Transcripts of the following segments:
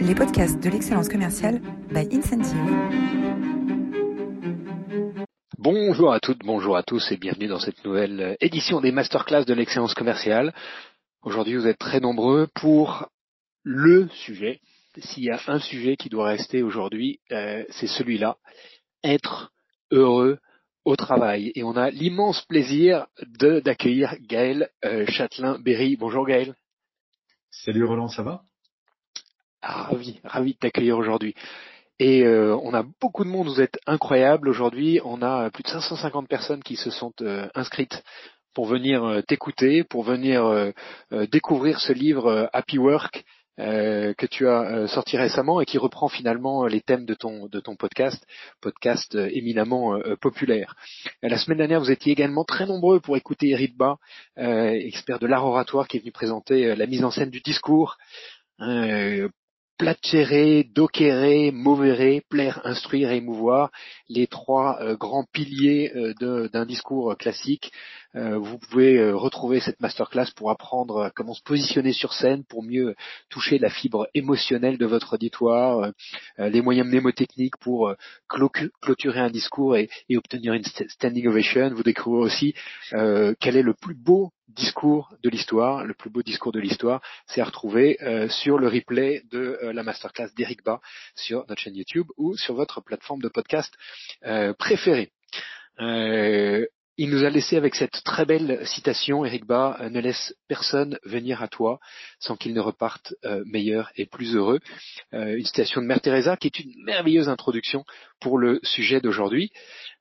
les podcasts de l'excellence commerciale by Incentive. Bonjour à toutes, bonjour à tous et bienvenue dans cette nouvelle édition des masterclass de l'excellence commerciale. Aujourd'hui, vous êtes très nombreux pour le sujet. S'il y a un sujet qui doit rester aujourd'hui, euh, c'est celui-là. Être heureux au travail. Et on a l'immense plaisir d'accueillir Gaël euh, Châtelain-Berry. Bonjour Gaël. Salut Roland, ça va? Ravi, ravi de t'accueillir aujourd'hui. Et euh, on a beaucoup de monde, vous êtes incroyable aujourd'hui. On a plus de 550 personnes qui se sont euh, inscrites pour venir t'écouter, pour venir découvrir ce livre Happy Work euh, que tu as euh, sorti récemment et qui reprend finalement les thèmes de ton de ton podcast, podcast euh, éminemment populaire. La semaine dernière, vous étiez également très nombreux pour écouter Eric Bas, expert de l'art oratoire, qui est venu présenter la mise en scène du discours. Placere, docere, movere, plaire, instruire et émouvoir, les trois grands piliers d'un discours classique euh, vous pouvez euh, retrouver cette masterclass pour apprendre comment se positionner sur scène, pour mieux toucher la fibre émotionnelle de votre auditoire, euh, les moyens mnémotechniques pour clôturer un discours et, obtenir une standing ovation. Vous découvrez aussi quel est le plus beau discours de l'histoire, le plus beau discours de l'histoire, c'est à retrouver sur le replay de la masterclass d'Eric Bas sur notre chaîne YouTube ou sur votre plateforme de podcast préférée. Il nous a laissé avec cette très belle citation, Eric Bas, euh, ne laisse personne venir à toi sans qu'il ne reparte euh, meilleur et plus heureux. Euh, une citation de Mère Teresa qui est une merveilleuse introduction pour le sujet d'aujourd'hui.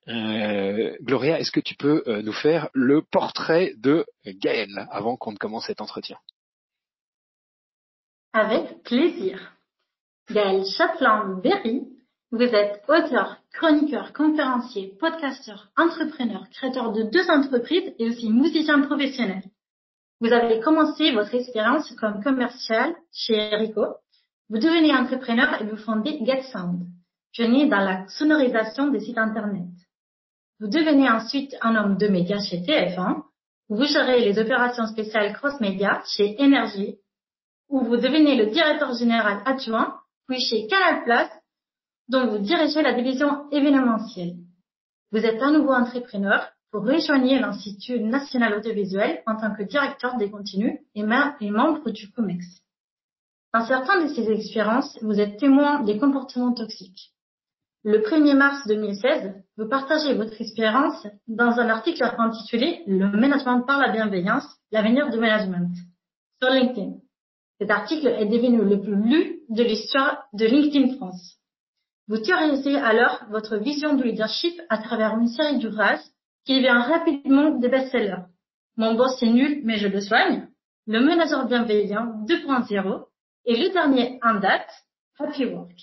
Gloria, est-ce que tu peux nous faire le portrait de Gaël avant qu'on ne commence cet entretien? Avec plaisir. Gaël Chapelain-Berry vous êtes auteur, chroniqueur, conférencier, podcasteur, entrepreneur, créateur de deux entreprises et aussi musicien professionnel. Vous avez commencé votre expérience comme commercial chez Erico. Vous devenez entrepreneur et vous fondez GetSound, pionnier dans la sonorisation des sites internet. Vous devenez ensuite un homme de médias chez TF1, où vous gérez les opérations spéciales cross-média chez Energy, où vous devenez le directeur général adjoint, puis chez Canal+, dont vous dirigez la division événementielle. Vous êtes un nouveau entrepreneur, vous rejoignez l'Institut national audiovisuel en tant que directeur des contenus et, membre du COMEX. Dans certaines de ces expériences, vous êtes témoin des comportements toxiques. Le 1er mars 2016, vous partagez votre expérience dans un article intitulé Le management par la bienveillance, l'avenir du management sur LinkedIn. Cet article est devenu le plus lu de l'histoire de LinkedIn France. Vous théorisez alors votre vision du leadership à travers une série d'ouvrages qui devient rapidement des best-sellers. Mon boss est nul, mais je le soigne. Le manager bienveillant 2.0 et le dernier en date, Happy Work.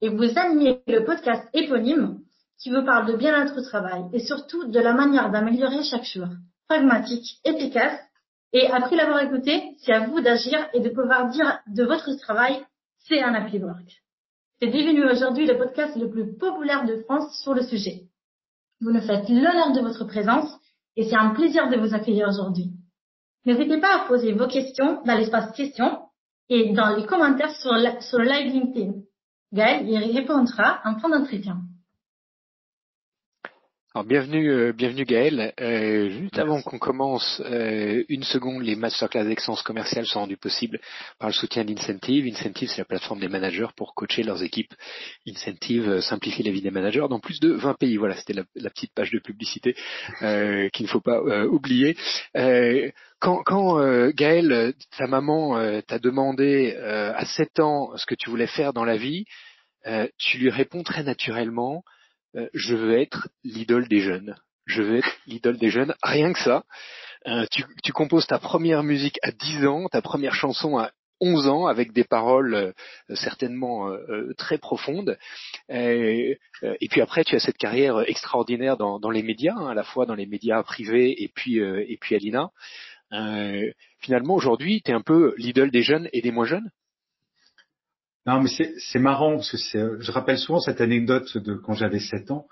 Et vous animez le podcast éponyme qui vous parle de bien-être au travail et surtout de la manière d'améliorer chaque jour. Pragmatique, efficace et après l'avoir écouté, c'est à vous d'agir et de pouvoir dire de votre travail, c'est un Happy Work. C'est devenu aujourd'hui le podcast le plus populaire de France sur le sujet. Vous nous faites l'honneur de votre présence et c'est un plaisir de vous accueillir aujourd'hui. N'hésitez pas à poser vos questions dans l'espace questions et dans les commentaires sur, le live LinkedIn. Gaël y répondra en fin d'entretien. Alors bienvenue, euh, bienvenue Gaël. Euh, juste avant qu'on commence, euh, une seconde, les masterclass d'excellence commerciale sont rendues possibles par le soutien d'Incentive. Incentive, c'est la plateforme des managers pour coacher leurs équipes. Incentive simplifie la vie des managers dans plus de 20 pays. Voilà, c'était la, petite page de publicité qu'il ne faut pas oublier. quand, quand Gaël, ta maman t'a demandé à 7 ans ce que tu voulais faire dans la vie, tu lui réponds très naturellement euh, je veux être l'idole des jeunes. Je veux être l'idole des jeunes, rien que ça. Euh, tu, tu, composes ta première musique à 10 ans, ta première chanson à 11 ans avec des paroles euh, certainement très profondes. Et, et, puis après, tu as cette carrière extraordinaire dans, dans les médias, hein, à la fois dans les médias privés et puis et puis à l'INA. finalement, aujourd'hui, tu es un peu l'idole des jeunes et des moins jeunes. Non, mais c'est marrant parce que je rappelle souvent cette anecdote de quand j'avais 7 ans.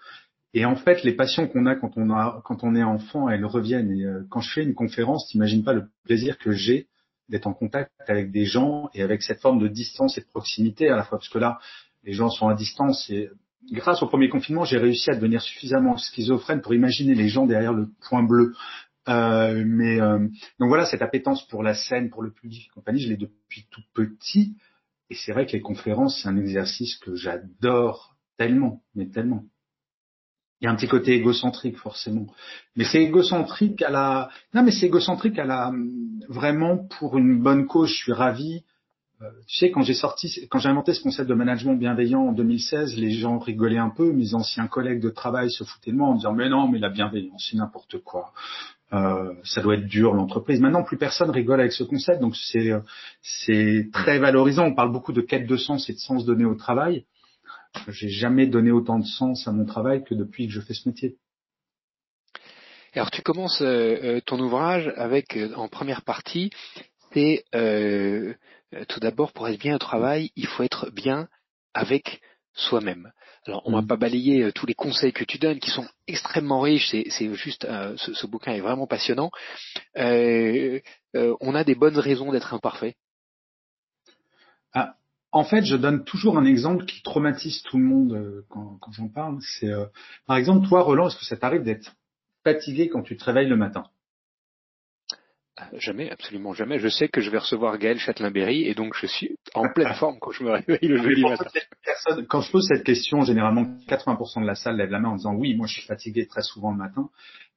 Et en fait, les passions qu'on a quand on a quand on est enfant, elles reviennent. Et euh, quand je fais une conférence, t'imagines pas le plaisir que j'ai d'être en contact avec des gens et avec cette forme de distance et de proximité à la fois, parce que là, les gens sont à distance grâce au premier confinement, j'ai réussi à devenir suffisamment schizophrène pour imaginer les gens derrière le point bleu. Euh, mais euh, donc voilà, cette appétence pour la scène, pour le public et compagnie, je l'ai depuis tout petit. Et c'est vrai que les conférences, c'est un exercice que j'adore tellement, mais tellement. Il y a un petit côté égocentrique forcément, mais c'est égocentrique à la, non mais c'est égocentrique à la, vraiment pour une bonne cause. Je suis ravi euh, tu sais, quand j'ai sorti, quand j'ai inventé ce concept de management bienveillant en 2016, les gens rigolaient un peu, mes anciens collègues de travail se foutaient de moi en disant mais non, mais la bienveillance, c'est n'importe quoi. Euh, ça doit être dur l'entreprise. Maintenant, plus personne rigole avec ce concept, donc c'est c'est très valorisant. On parle beaucoup de quête de sens et de sens donné au travail. J'ai jamais donné autant de sens à mon travail que depuis que je fais ce métier. Alors tu commences euh, ton ouvrage avec en première partie c'est euh, tout d'abord, pour être bien au travail, il faut être bien avec soi-même. Alors, on va mm. pas balayer euh, tous les conseils que tu donnes, qui sont extrêmement riches. C'est juste, euh, ce, bouquin est vraiment passionnant. on a des bonnes raisons d'être imparfait. Ah, en fait, je donne toujours un exemple qui traumatise tout le monde quand, quand j'en parle. C'est, par exemple, toi, Roland, est-ce que ça t'arrive d'être fatigué quand tu te réveilles le matin? Jamais, absolument jamais. Je sais que je vais recevoir Gaël Châtelain-Berry et donc je suis en pleine forme quand je me réveille le jeudi matin. quand je pose cette question, généralement 80% de la salle lève la main en disant oui, moi je suis fatigué très souvent le matin.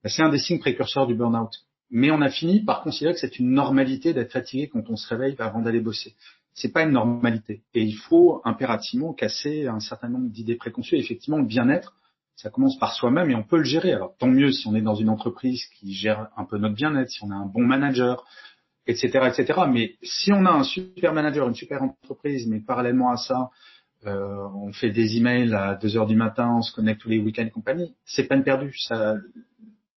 Ben, c'est un des signes précurseurs du burn-out. Mais on a fini par considérer que c'est une normalité d'être fatigué quand on se réveille avant d'aller bosser. C'est pas une normalité. Et il faut impérativement casser un certain nombre d'idées préconçues. effectivement, le bien-être, ça commence par soi-même et on peut le gérer. Alors tant mieux si on est dans une entreprise qui gère un peu notre bien-être, si on a un bon manager, etc., etc. Mais si on a un super manager, une super entreprise, mais parallèlement à ça, euh, on fait des emails à 2 heures du matin, on se connecte tous les week-ends compagnie, c'est peine perdue. Ça,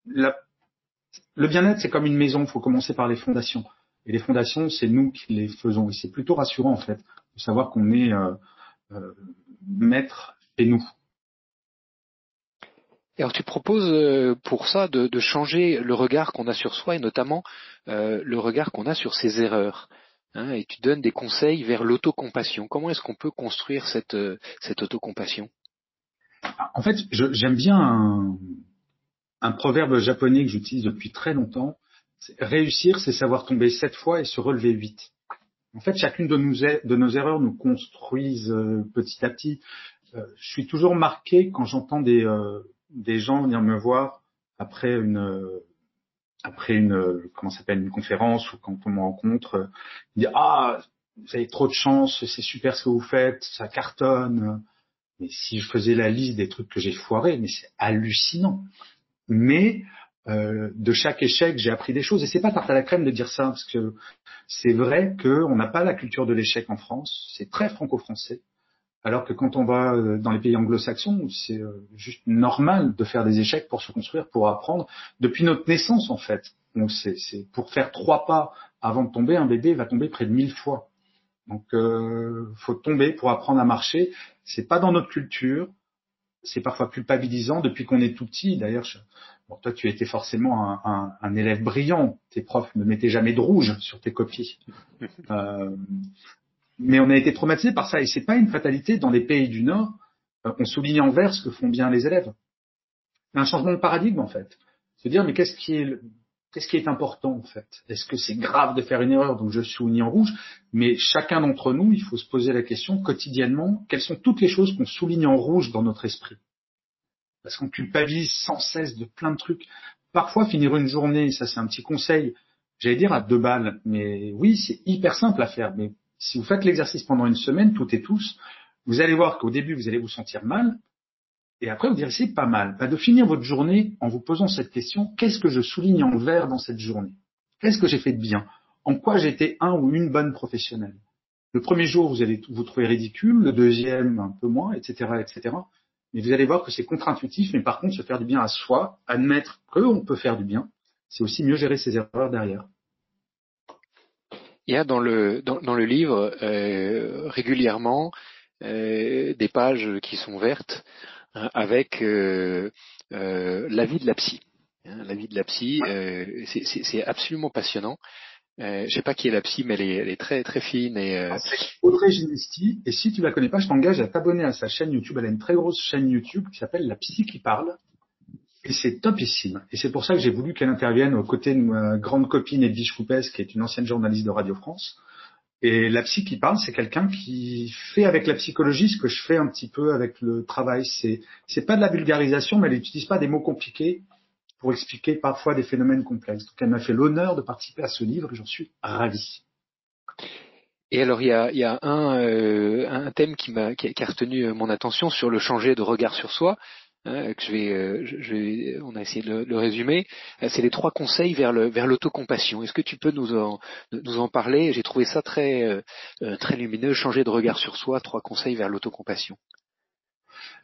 le bien-être, c'est comme une maison, il faut commencer par les fondations. Et les fondations, c'est nous qui les faisons. Et c'est plutôt rassurant, en fait, de savoir qu'on est euh, euh, maître chez nous alors tu proposes euh, pour ça de, changer le regard qu'on a sur soi et notamment euh, le regard qu'on a sur ses erreurs. Hein, et tu donnes des conseils vers l'autocompassion. Comment est-ce qu'on peut construire cette, euh, cette autocompassion? En fait, j'aime bien un, un, proverbe japonais que j'utilise depuis très longtemps. Réussir, c'est savoir tomber sept fois et se relever huit. En fait, chacune de, de nos erreurs nous construisent petit à petit. je suis toujours marqué quand j'entends des, des gens venir me voir après une après une comment s'appelle une conférence ou quand on me rencontre dire ah vous avez trop de chance c'est super ce que vous faites ça cartonne. Mais si je faisais la liste des trucs que j'ai foirés mais c'est hallucinant. Mais euh, de chaque échec j'ai appris des choses. Et c'est pas tarte à la crème de dire ça parce que c'est vrai qu'on n'a pas la culture de l'échec en France. C'est très franco-français alors que quand on va euh, dans les pays anglo-saxons, c'est euh, juste normal de faire des échecs pour se construire, pour apprendre, depuis notre naissance en fait. Donc c'est pour faire trois pas avant de tomber, un bébé va tomber près de mille fois. Donc euh, faut tomber pour apprendre à marcher. C'est pas dans notre culture. C'est parfois culpabilisant depuis qu'on est tout petit. D'ailleurs, bon, toi tu étais forcément un, un, élève brillant. Tes profs ne mettaient jamais de rouge sur tes copies. Euh, mais on a été traumatisé par ça et c'est pas une fatalité dans les pays du Nord. Euh, on souligne en vert ce que font bien les élèves. Un changement de paradigme en fait. Se dire mais qu'est-ce qui est qu'est-ce qui est important en fait? Est-ce que c'est grave de faire une erreur? Donc je souligne en rouge Mais chacun d'entre nous, il faut se poser la question quotidiennement quelles sont toutes les choses qu'on souligne en rouge dans notre esprit? Parce qu'on culpabilise sans cesse de plein de trucs. Parfois finir une journée, ça c'est un petit conseil, j'allais dire à deux balles, mais oui c'est hyper simple à faire, mais si vous faites l'exercice pendant une semaine, toutes et tous, vous allez voir qu'au début, vous allez vous sentir mal, et après, vous direz, c'est pas mal. Bah, de finir votre journée en vous posant cette question, qu'est-ce que je souligne en vert dans cette journée? Qu'est-ce que j'ai fait de bien? En quoi été un ou une bonne professionnelle? Le premier jour, vous allez vous trouver ridicule, le deuxième, un peu moins, etc., etc. Mais vous allez voir que c'est contre-intuitif, mais par contre, se faire du bien à soi, admettre qu'on peut faire du bien, c'est aussi mieux gérer ses erreurs derrière il y a dans le dans, le livre euh, régulièrement euh, des pages qui sont vertes hein, avec la vie de la psy. Hein, la vie de la psy, c'est absolument passionnant. Euh, je sais pas qui est la psy, mais elle est, elle est très très fine et. Euh... Audrey Ginesti. Et si tu la connais pas, je t'engage à t'abonner à sa chaîne YouTube. Elle a une très grosse chaîne YouTube qui s'appelle La Psy qui parle. Et c'est topissime. Et c'est pour ça que j'ai voulu qu'elle intervienne aux côtés de ma grande copine Edwige Coupès, qui est une ancienne journaliste de Radio France. Et la psy qui parle, c'est quelqu'un qui fait avec la psychologie ce que je fais un petit peu avec le travail. C'est, c'est pas de la vulgarisation, mais elle n'utilise pas des mots compliqués pour expliquer parfois des phénomènes complexes. Donc elle m'a fait l'honneur de participer à ce livre et j'en suis ravi. Et alors il y a, euh, un thème qui a retenu mon attention sur le changer de regard sur soi. Hein, que je vais, euh, je vais, on a essayé de le, résumer. Euh, c'est les trois conseils vers le vers l'autocompassion. Est-ce que tu peux nous en nous en parler? J'ai trouvé ça très euh, très lumineux. Changer de regard sur soi. Trois conseils vers l'autocompassion.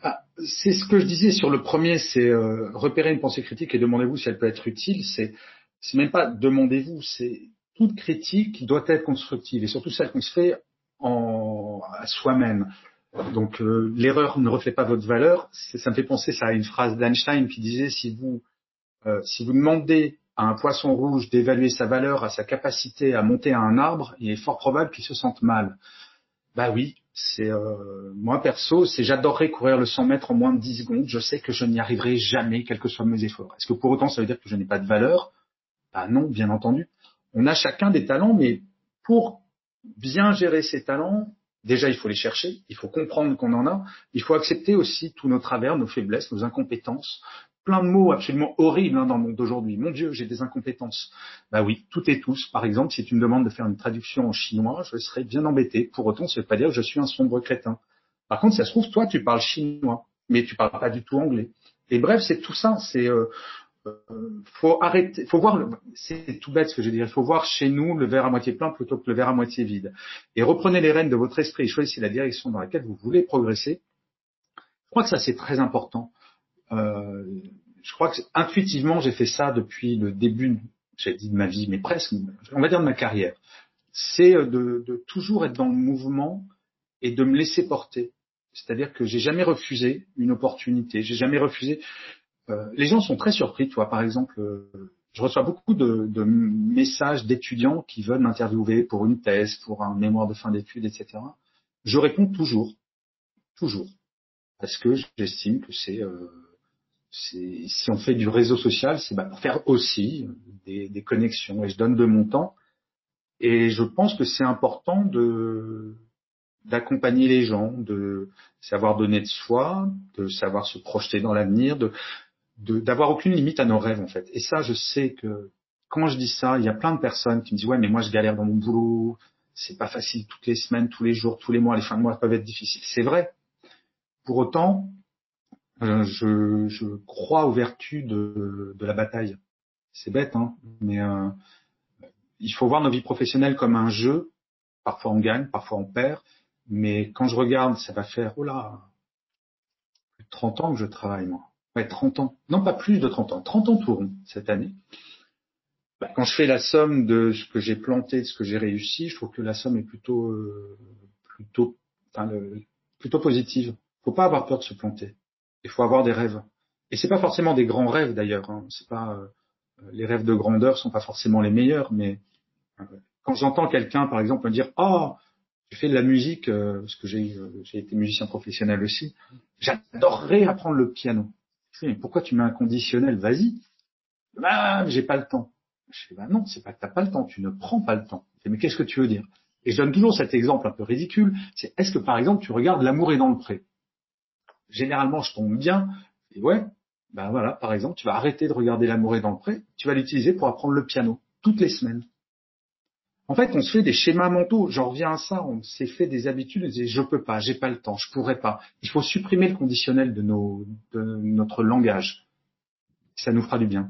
Ah, c'est ce que je disais sur le premier, c'est repérer une pensée critique et demandez-vous si elle peut être utile. C'est c'est même pas demandez-vous, c'est toute critique doit être constructive et surtout celle qu'on se fait en, à soi-même. Donc euh, l'erreur ne reflète pas votre valeur. Ça me fait penser ça à une phrase d'Einstein qui disait si vous euh, si vous demandez à un poisson rouge d'évaluer sa valeur à sa capacité à monter à un arbre, il est fort probable qu'il se sente mal. Bah oui, c'est euh, moi perso, c'est j'adorerais courir le 100 mètres en moins de 10 secondes. Je sais que je n'y arriverai jamais, quels que soient mes efforts. Est-ce que pour autant ça veut dire que je n'ai pas de valeur? Bah non, bien entendu. On a chacun des talents, mais pour bien gérer ses talents, Déjà, il faut les chercher, il faut comprendre qu'on en a, il faut accepter aussi tous nos travers, nos faiblesses, nos incompétences. Plein de mots absolument horribles hein, dans le monde d'aujourd'hui. Mon Dieu, j'ai des incompétences. Bah oui, tout et tous. Par exemple, si tu me demandes de faire une traduction en chinois, je serais bien embêté. Pour autant, ça ne veut pas dire que je suis un sombre crétin. Par contre, ça se trouve, toi, tu parles chinois, mais tu parles pas du tout anglais. Et bref, c'est tout ça. C'est euh, faut arrêter, faut voir, c'est tout bête ce que je il faut voir chez nous le verre à moitié plein plutôt que le verre à moitié vide. Et reprenez les rênes de votre esprit et choisissez la direction dans laquelle vous voulez progresser. Je crois que ça c'est très important. Euh, je crois que intuitivement j'ai fait ça depuis le début, j'ai dit de ma vie, mais presque, on va dire de ma carrière. C'est de, de toujours être dans le mouvement et de me laisser porter. C'est-à-dire que j'ai jamais refusé une opportunité, j'ai jamais refusé. Euh, les gens sont très surpris. Toi, par exemple, euh, je reçois beaucoup de, messages d'étudiants qui veulent m'interviewer pour une thèse, pour un mémoire de fin d'études, etc. Je réponds toujours, toujours, parce que j'estime que c'est euh, si on fait du réseau social, c'est bah, faire aussi des, des, connexions. Et je donne de mon temps. Et je pense que c'est important de d'accompagner les gens, de savoir donner de soi, de savoir se projeter dans l'avenir, de d'avoir aucune limite à nos rêves en fait. Et ça, je sais que quand je dis ça, il y a plein de personnes qui me disent ouais mais moi je galère dans mon boulot, c'est pas facile toutes les semaines, tous les jours, tous les mois, les fins de mois peuvent être difficiles. C'est vrai. Pour autant, euh, je, je, crois aux vertus de, de la bataille. C'est bête, hein, mais euh, il faut voir nos vies professionnelles comme un jeu. Parfois on gagne, parfois on perd, mais quand je regarde, ça va faire oh là, plus de 30 ans que je travaille moi Ouais, 30 ans. Non, pas plus de 30 ans. 30 ans tout rond cette année. Bah, quand je fais la somme de ce que j'ai planté, de ce que j'ai réussi, je trouve que la somme est plutôt, euh, plutôt, enfin, le, plutôt positive. Faut pas avoir peur de se planter. Il faut avoir des rêves. Et c'est pas forcément des grands rêves d'ailleurs. Hein. C'est pas euh, les rêves de grandeur sont pas forcément les meilleurs, mais euh, quand j'entends quelqu'un, par exemple, me dire ah j'ai fait de la musique parce que j'ai j'ai été musicien professionnel aussi. J'adorerais apprendre le piano mais pourquoi tu mets un conditionnel? Vas-y. Bah, j'ai pas le temps. Je fais, bah non, c'est pas que t'as pas le temps, tu ne prends pas le temps. mais qu'est-ce que tu veux dire? Et je donne toujours cet exemple un peu ridicule. C'est est-ce que par exemple tu regardes L'amour est dans le pré? Généralement, je tombe bien. Et ouais, ben voilà, par exemple, tu vas arrêter de regarder L'amour est dans le pré. Tu vas l'utiliser pour apprendre le piano toutes les semaines. En fait, on se fait des schémas mentaux. J'en reviens à ça. On s'est fait des habitudes. On je peux pas, j'ai pas le temps, je pourrais pas. Il faut supprimer le conditionnel de, notre langage. Ça nous fera du bien.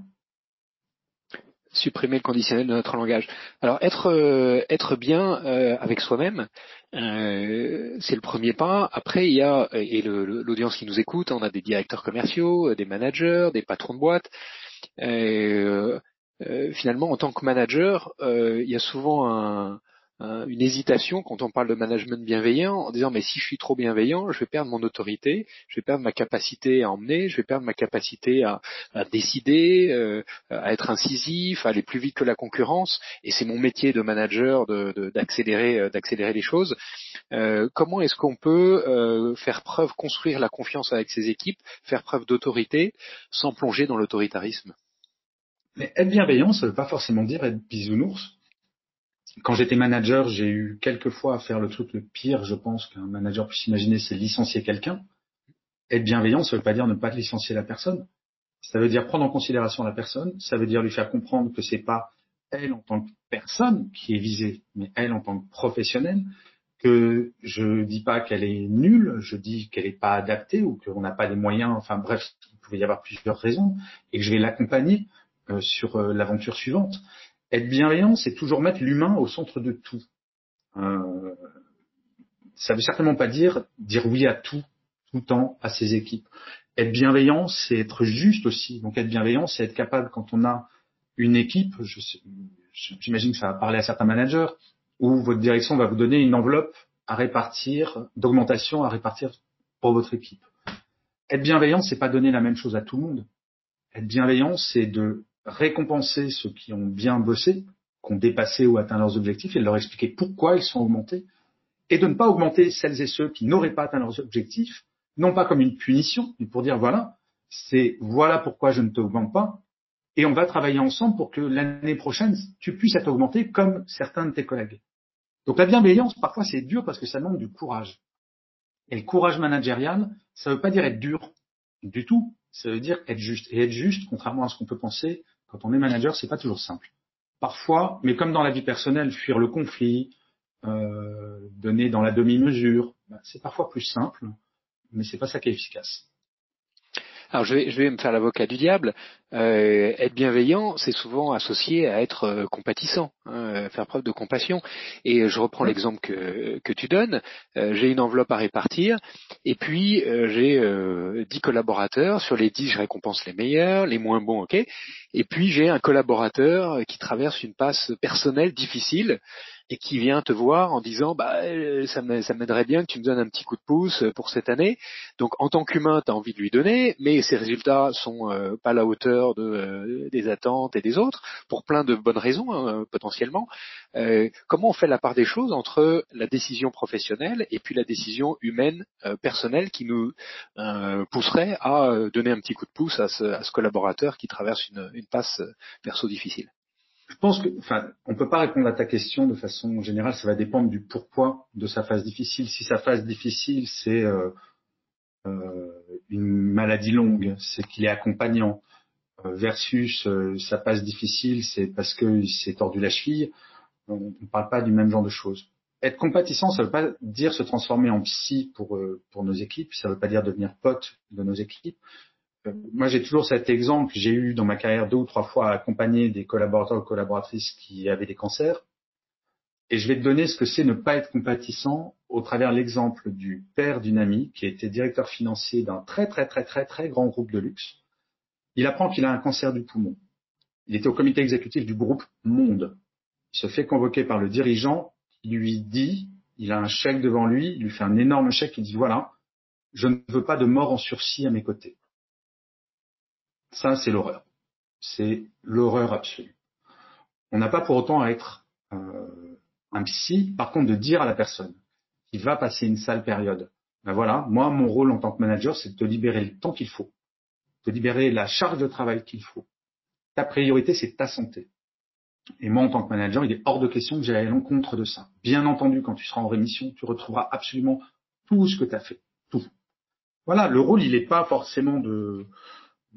Supprimer le conditionnel de notre langage. Alors être euh, bien euh, avec soi-même, euh, c'est le premier pas. Après, il y a et l'audience qui nous écoute, on a des directeurs commerciaux, des managers, des patrons de boîte. Euh, finalement, en tant que manager, euh, il y a souvent un, une hésitation quand on parle de management bienveillant en disant mais si je suis trop bienveillant, je vais perdre mon autorité, je vais perdre ma capacité à emmener, je vais perdre ma capacité à, décider, euh, à être incisif, à aller plus vite que la concurrence. Et c'est mon métier de manager d'accélérer de, d'accélérer les choses. Euh, comment est-ce qu'on peut euh, faire preuve, construire la confiance avec ses équipes, faire preuve d'autorité sans plonger dans l'autoritarisme? Mais être bienveillant, ça ne veut pas forcément dire être bisounours quand j'étais manager, j'ai eu quelques fois à faire le truc le pire, je pense, qu'un manager puisse imaginer, c'est licencier quelqu'un. Être bienveillant, ça veut pas dire ne pas licencier la personne. Ça veut dire prendre en considération la personne. Ça veut dire lui faire comprendre que c'est pas elle en tant que personne qui est visée, mais elle en tant que professionnelle. Que je dis pas qu'elle est nulle, je dis qu'elle n'est pas adaptée ou qu'on n'a pas les moyens. Enfin bref, il pouvait y avoir plusieurs raisons et que je vais l'accompagner sur euh, l'aventure suivante. Être bienveillant, c'est toujours mettre l'humain au centre de tout. Euh, ça veut certainement pas dire dire oui à tout, tout le temps, à ses équipes. Être bienveillant, c'est être juste aussi. Donc être bienveillant, c'est être capable quand on a une équipe, j'imagine que ça va parler à certains managers, où votre direction va vous donner une enveloppe à répartir, d'augmentation à répartir pour votre équipe. Être bienveillant, c'est pas donner la même chose à tout le monde. Être bienveillant, c'est de récompenser ceux qui ont bien bossé, qui ont dépassé ou atteint leurs objectifs et de leur expliquer pourquoi ils sont augmentés et de ne pas augmenter celles et ceux qui n'auraient pas atteint leurs objectifs, non pas comme une punition, mais pour dire voilà, c'est voilà pourquoi je ne t'augmente pas et on va travailler ensemble pour que l'année prochaine tu puisses être augmenté comme certains de tes collègues. Donc la bienveillance, parfois c'est dur parce que ça demande du courage. Et le courage managérial, ça ne veut pas dire être dur du tout, ça veut dire être juste. Et être juste, contrairement à ce qu'on peut penser, quand on est manager, c'est pas toujours simple. Parfois, mais comme dans la vie personnelle, fuir le conflit, euh, donner dans la demi-mesure, ben, c'est parfois plus simple, mais c'est pas ça qui est efficace. Alors je vais, je vais me faire l'avocat du diable. Euh, être bienveillant, c'est souvent associé à être euh, compatissant, hein, faire preuve de compassion. Et je reprends l'exemple que, que tu donnes. Euh, j'ai une enveloppe à répartir, et puis j'ai dix collaborateurs. Sur les dix, je récompense les meilleurs, les moins bons, ok. Et puis j'ai un collaborateur qui traverse une passe personnelle difficile et qui vient te voir en disant bah euh, ça m'aiderait bien que tu me donnes un petit coup de pouce pour cette année. Donc en tant qu'humain, tu as envie de lui donner, mais ses résultats sont euh, pas à la hauteur de, euh, des attentes et des autres pour plein de bonnes raisons hein, potentiellement. comment on fait la part des choses entre la décision professionnelle et puis la décision humaine personnelle qui nous pousserait à donner un petit coup de pouce à ce, à ce collaborateur qui traverse une, une passe perso difficile? Je pense que, enfin, on peut pas répondre à ta question de façon générale. Ça va dépendre du pourquoi de sa phase difficile. Si sa phase difficile, c'est euh, euh, une maladie longue, c'est qu'il est accompagnant, euh, versus sa phase difficile, c'est parce qu'il s'est tordu la cheville. On ne parle pas du même genre de choses. Être compatissant, ça ne veut pas dire se transformer en psy pour pour nos équipes. Ça ne veut pas dire devenir pote de nos équipes moi, j'ai toujours cet exemple. J'ai eu dans ma carrière deux ou trois fois à accompagner des collaborateurs ou collaboratrices qui avaient des cancers. Et je vais te donner ce que c'est ne pas être compatissant au travers l'exemple du père d'une amie qui était directeur financier d'un très très très très très grand groupe de luxe. Il apprend qu'il a un cancer du poumon. Il était au comité exécutif du groupe Monde. Il se fait convoquer par le dirigeant qui lui dit, il a un chèque devant lui, il lui fait un énorme chèque, il dit voilà, je ne veux pas de mort en sursis à mes côtés. Ça, c'est l'horreur. C'est l'horreur absolue. On n'a pas pour autant à être euh, un psy, par contre, de dire à la personne qui va passer une sale période, ben voilà, moi, mon rôle en tant que manager, c'est de te libérer le temps qu'il faut, de libérer la charge de travail qu'il faut. Ta priorité, c'est ta santé. Et moi, en tant que manager, il est hors de question que j'aille à l'encontre de ça. Bien entendu, quand tu seras en rémission, tu retrouveras absolument tout ce que tu as fait. Tout. Voilà, le rôle, il n'est pas forcément de,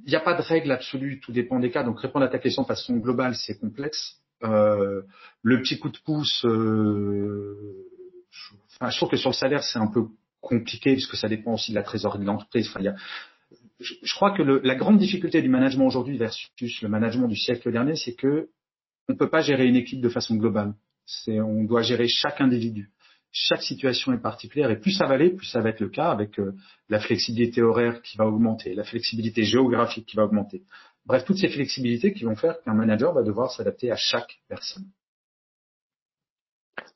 il n'y a pas de règle absolue, tout dépend des cas. Donc répondre à ta question de façon globale, c'est complexe. Euh, le petit coup de pouce, euh, je, trouve que sur le salaire, c'est un peu compliqué puisque ça dépend aussi de la trésorerie de l'entreprise. Je, crois que la grande difficulté du management aujourd'hui versus le management du siècle dernier, c'est que on ne peut pas gérer une équipe de façon globale. On doit gérer chaque individu chaque situation est particulière et plus ça va aller, plus ça va être le cas avec euh, la flexibilité horaire qui va augmenter, la flexibilité géographique qui va augmenter. Bref, toutes ces flexibilités qui vont faire qu'un manager va devoir s'adapter à chaque personne.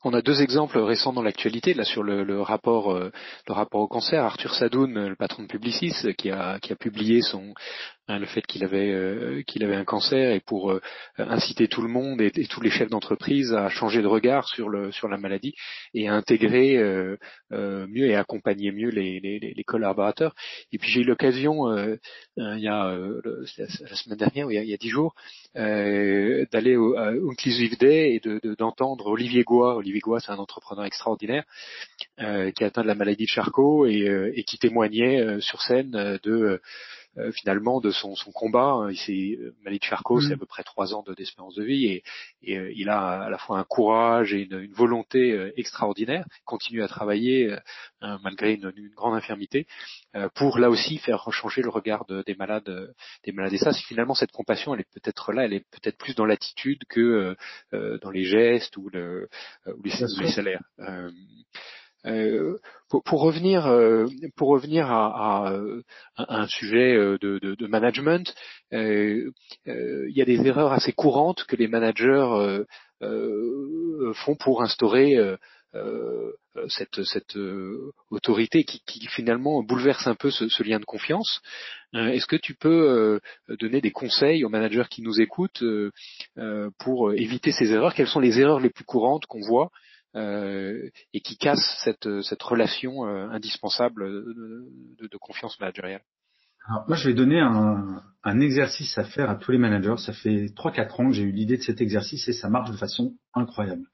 on a deux exemples récents dans l'actualité là sur le, rapport le rapport au cancer. Arthur Sadoun, le patron de Publicis, qui a publié son Hein, le fait qu'il avait euh, qu'il avait un cancer et pour euh, inciter tout le monde et, tous les chefs d'entreprise à changer de regard sur le sur la maladie et à intégrer euh, mieux et accompagner mieux les, les, les collaborateurs. Et puis j'ai eu l'occasion il y a la semaine dernière, il y a dix jours, d'aller au Inclusive Day et de, d'entendre Olivier Goua. Olivier Goua, c'est un entrepreneur extraordinaire qui a atteint de la maladie de Charcot et, et qui témoignait sur scène de euh, finalement de son, son combat. Hein. Il s'est euh, Malik Charcot, c'est mm. à peu près trois ans d'espérance de, vie et, et euh, il a à la fois un courage et une, une volonté extraordinaire. continue à travailler malgré une, une, grande infirmité pour là aussi faire changer le regard des malades, des malades. Et ça, c'est finalement cette compassion, elle est peut-être là, elle est peut-être plus dans l'attitude que dans les gestes ou, le, ou les, les salaires. Euh, pour, pour, revenir, euh, pour revenir à, à, un sujet euh, de, de, de management, il y a des erreurs assez courantes que les managers font pour instaurer cette, cette autorité qui, qui, finalement bouleverse un peu ce, ce lien de confiance. Est-ce que tu peux donner des conseils aux managers qui nous écoutent pour éviter ces erreurs? Quelles sont les erreurs les plus courantes qu'on voit euh, et qui casse cette, cette relation euh, indispensable de, de, confiance managériale. Alors, moi, je vais donner un, un, exercice à faire à tous les managers. Ça fait 3-4 ans que j'ai eu l'idée de cet exercice et ça marche de façon incroyable.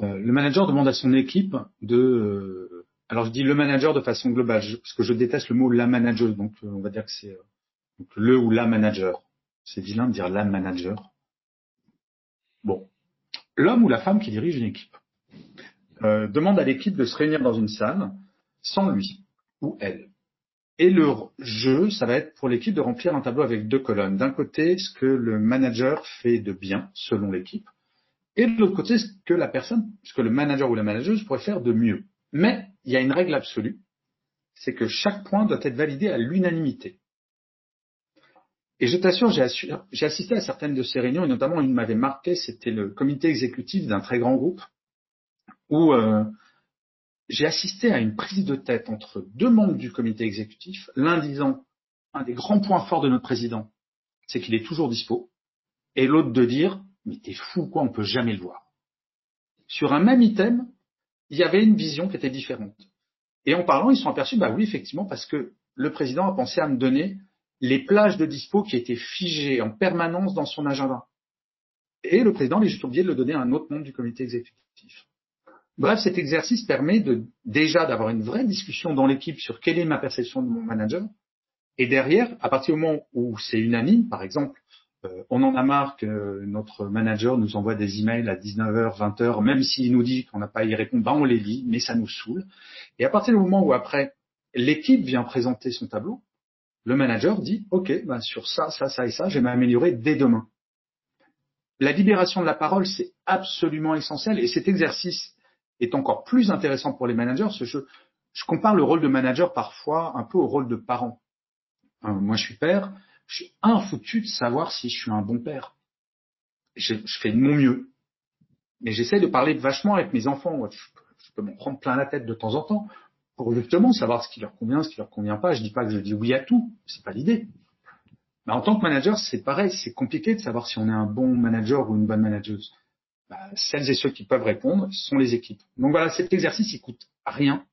Euh, le manager demande à son équipe de... Euh, alors, je dis le manager de façon globale, parce que je déteste le mot la manager, donc on va dire que c'est le ou la manager. C'est vilain de dire la manager. Bon. L'homme ou la femme qui dirige une équipe euh, demande à l'équipe de se réunir dans une salle sans lui ou elle. Et le jeu, ça va être pour l'équipe de remplir un tableau avec deux colonnes. D'un côté, ce que le manager fait de bien, selon l'équipe, et de l'autre côté, ce que la personne, ce que le manager ou la manageuse pourrait faire de mieux. Mais il y a une règle absolue, c'est que chaque point doit être validé à l'unanimité. Et je t'assure, j'ai assisté à certaines de ces réunions, et notamment une m'avait marqué, c'était le comité exécutif d'un très grand groupe, où euh, j'ai assisté à une prise de tête entre deux membres du comité exécutif, l'un disant un des grands points forts de notre président, c'est qu'il est toujours dispo, et l'autre de dire mais t'es fou quoi, on peut jamais le voir. Sur un même item, il y avait une vision qui était différente. Et en parlant, ils sont aperçus, bah oui, effectivement, parce que le président a pensé à me donner les plages de dispo qui étaient figées en permanence dans son agenda. Et le président est juste oublié de le donner à un autre membre du comité exécutif. Bref, cet exercice permet de, déjà d'avoir une vraie discussion dans l'équipe sur quelle est ma perception de mon manager. Et derrière, à partir du moment où c'est unanime, par exemple, euh, on en a marre que notre manager nous envoie des emails à 19h, 20h, même s'il nous dit qu'on n'a pas à y répondre, ben on les lit, mais ça nous saoule. Et à partir du moment où après, l'équipe vient présenter son tableau, le manager dit, OK, ben sur ça, ça, ça et ça, je vais m'améliorer dès demain. La libération de la parole, c'est absolument essentiel. Et cet exercice est encore plus intéressant pour les managers. Je, je compare le rôle de manager parfois un peu au rôle de parent. Euh, moi, je suis père. Je suis infoutu de savoir si je suis un bon père. Je, fais de mon mieux. Mais j'essaie de parler vachement avec mes enfants. Je, je peux m'en prendre plein la tête de temps en temps pour justement savoir ce qui leur convient, ce qui leur convient pas. Je dis pas que je dis oui à tout. C'est pas l'idée. Mais en tant que manager, c'est pareil. C'est compliqué de savoir si on est un bon manager ou une bonne manageuse. Bah, celles et ceux qui peuvent répondre sont les équipes. Donc voilà, cet exercice, il coûte rien.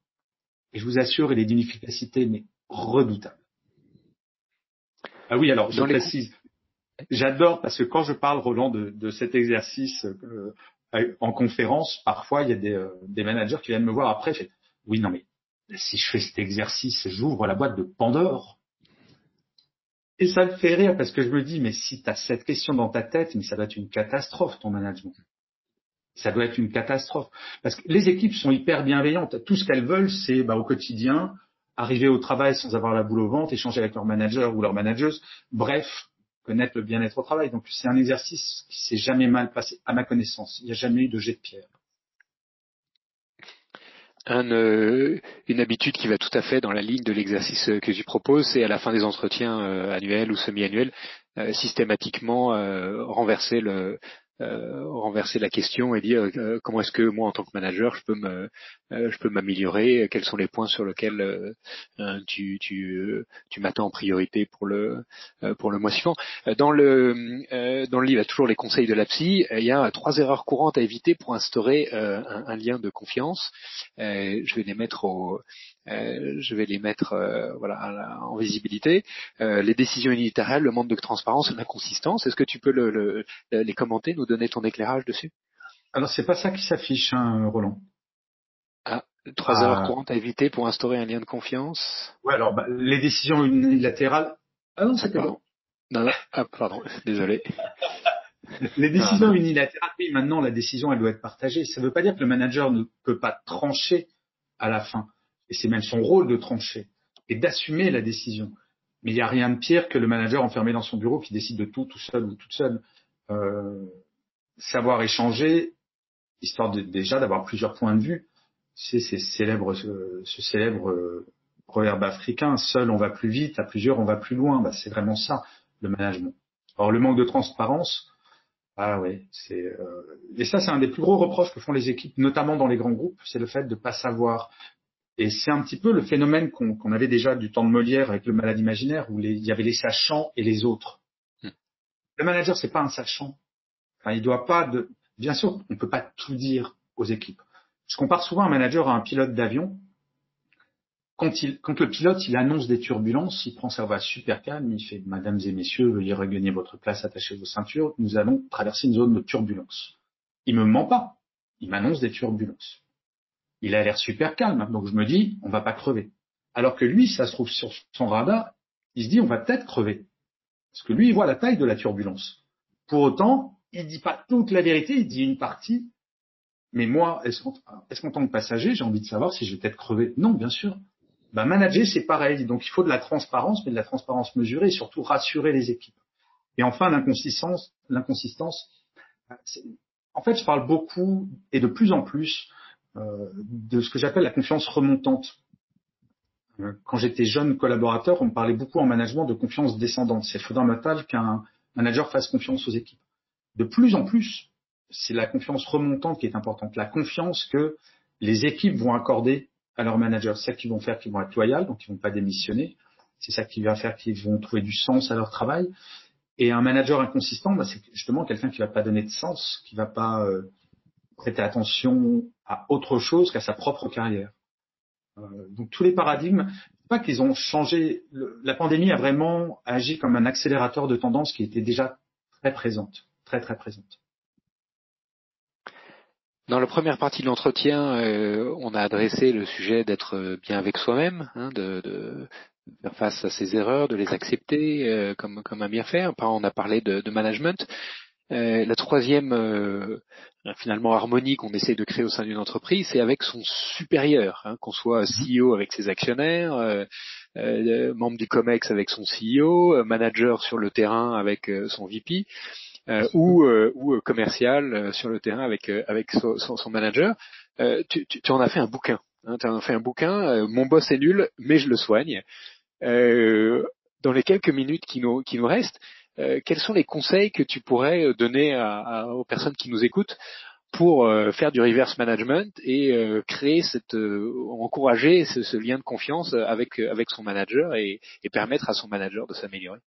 Et je vous assure, il est d'une efficacité, mais redoutable. Ah oui, alors, je précise. J'adore parce que quand je parle, Roland, de, cet exercice euh, en conférence, parfois, il y a des, euh, des, managers qui viennent me voir après, fait, oui, non, mais si je fais cet exercice, j'ouvre la boîte de Pandore. Et ça me fait rire parce que je me dis, mais si tu as cette question dans ta tête, mais ça doit être une catastrophe, ton management ça doit être une catastrophe. Parce que les équipes sont hyper bienveillantes. Tout ce qu'elles veulent, c'est bah, au quotidien arriver au travail sans avoir la boule au ventre, échanger avec leur manager ou leur manageuse. Bref, connaître le bien-être au travail. Donc c'est un exercice qui s'est jamais mal passé, à ma connaissance. Il n'y a jamais eu de jet de pierre. Euh, une habitude qui va tout à fait dans la ligne de l'exercice que j'y propose, c'est à la fin des entretiens euh, annuels ou semi-annuels, euh, systématiquement renverser le, euh, renverser la question et dire euh, comment est-ce que moi en tant que manager je peux me je peux m'améliorer quels sont les points sur lesquels tu tu tu m'attends en priorité pour le pour le mois suivant. Dans le dans le livre il toujours les conseils de la psy. Il y a trois erreurs courantes à éviter pour instaurer un, un, lien de confiance. Je vais les mettre au je vais les mettre voilà en visibilité les décisions unilatérales le manque de transparence l'inconsistance est-ce que tu peux le, les commenter nous donner ton éclairage dessus? Alors c'est pas ça qui s'affiche, hein, Roland. Ah, trois erreurs courantes à éviter pour instaurer un lien de confiance. Ouais, alors bah, les décisions unilatérales. Ah non, c'était bon. Non, non, ah, pardon, désolé. les décisions unilatérales, oui, maintenant la décision elle doit être partagée. Ça ne veut pas dire que le manager ne peut pas trancher à la fin. Et c'est même son rôle de trancher et d'assumer la décision. Mais il n'y a rien de pire que le manager enfermé dans son bureau qui décide de tout tout seul ou toute seule. Euh, savoir échanger, histoire déjà d'avoir plusieurs points de vue. C'est ce célèbre, ce célèbre euh, proverbe africain, seul on va plus vite, à plusieurs on va plus loin. Bah, c'est vraiment ça, le management. Alors le manque de transparence, ah ouais, c'est euh, et ça c'est un des plus gros reproches que font les équipes, notamment dans les grands groupes, c'est le fait de pas savoir. Et c'est un petit peu le phénomène qu'on avait déjà du temps de Molière avec le malade imaginaire, où il y avait les sachants et les autres. Le manager, c'est pas un sachant. Enfin, il doit pas de. Bien sûr, on peut pas tout dire aux équipes. Je compare souvent un manager à un pilote d'avion. Quand, il, quand le pilote il annonce des turbulences, il prend sa voix super calme, il fait Mesdames et Messieurs, veuillez regagner votre place, attachez vos ceintures, nous allons traverser une zone de turbulence. Il me ment pas, il m'annonce des turbulences. Il a l'air super calme, donc je me dis on va pas crever. Alors que lui, ça se trouve sur son radar, il se dit on va peut-être crever. Parce que lui, il voit la taille de la turbulence. Pour autant, il dit pas toute la vérité, il dit une partie. Mais moi, est-ce qu'en tant que passager, j'ai envie de savoir si je vais peut-être crever? Non, bien sûr. Ben, manager, c'est pareil. Donc, il faut de la transparence, mais de la transparence mesurée et surtout rassurer les équipes. Et enfin, l'inconsistance. L'inconsistance. En fait, je parle beaucoup et de plus en plus de ce que j'appelle la confiance remontante. Euh, quand j'étais jeune collaborateur, on me parlait beaucoup en management de confiance descendante. C'est fondamental qu'un manager fasse confiance aux équipes. De plus en plus, c'est la confiance remontante qui est importante. La confiance que les équipes vont accorder à leurs managers. C'est ça qu'ils vont faire qu'ils vont être loyaux, donc ils vont pas démissionner. C'est ça qui va faire qu'ils vont trouver du sens à leur travail. Et un manager inconsistant, bah, c'est justement quelqu'un qui va pas donner de sens, qui va pas euh, prêter attention à autre chose qu'à sa propre carrière. Euh, donc tous les paradigmes, pas qu'ils ont changé. la pandémie a vraiment agi comme un accélérateur de tendance qui était déjà très présente, très très présente. Dans la première partie de l'entretien, euh, on a adressé le sujet d'être bien avec soi-même, hein, de, faire face à ses erreurs, de les accepter euh, comme, un bienfait. On a parlé de management. Euh, la troisième euh, finalement harmonie qu'on essaie de créer au sein d'une entreprise, c'est avec son supérieur, hein, qu'on soit mhm. CEO avec ses actionnaires, euh, euh, membre du COMEX avec son CEO, manager sur le terrain avec son VP, ou, ou commercial sur le terrain avec avec son, son manager. Tu, tu, tu, en as fait un bouquin. Hein, tu en as fait un bouquin. Mon boss est nul, mais je le soigne. dans les quelques minutes qui nous qui nous restent, euh, quels sont les conseils que tu pourrais euh, donner aux personnes qui nous écoutent pour euh, faire du reverse management et créer cette encourager ce, lien de confiance avec avec son manager et, permettre à son manager de s'améliorer?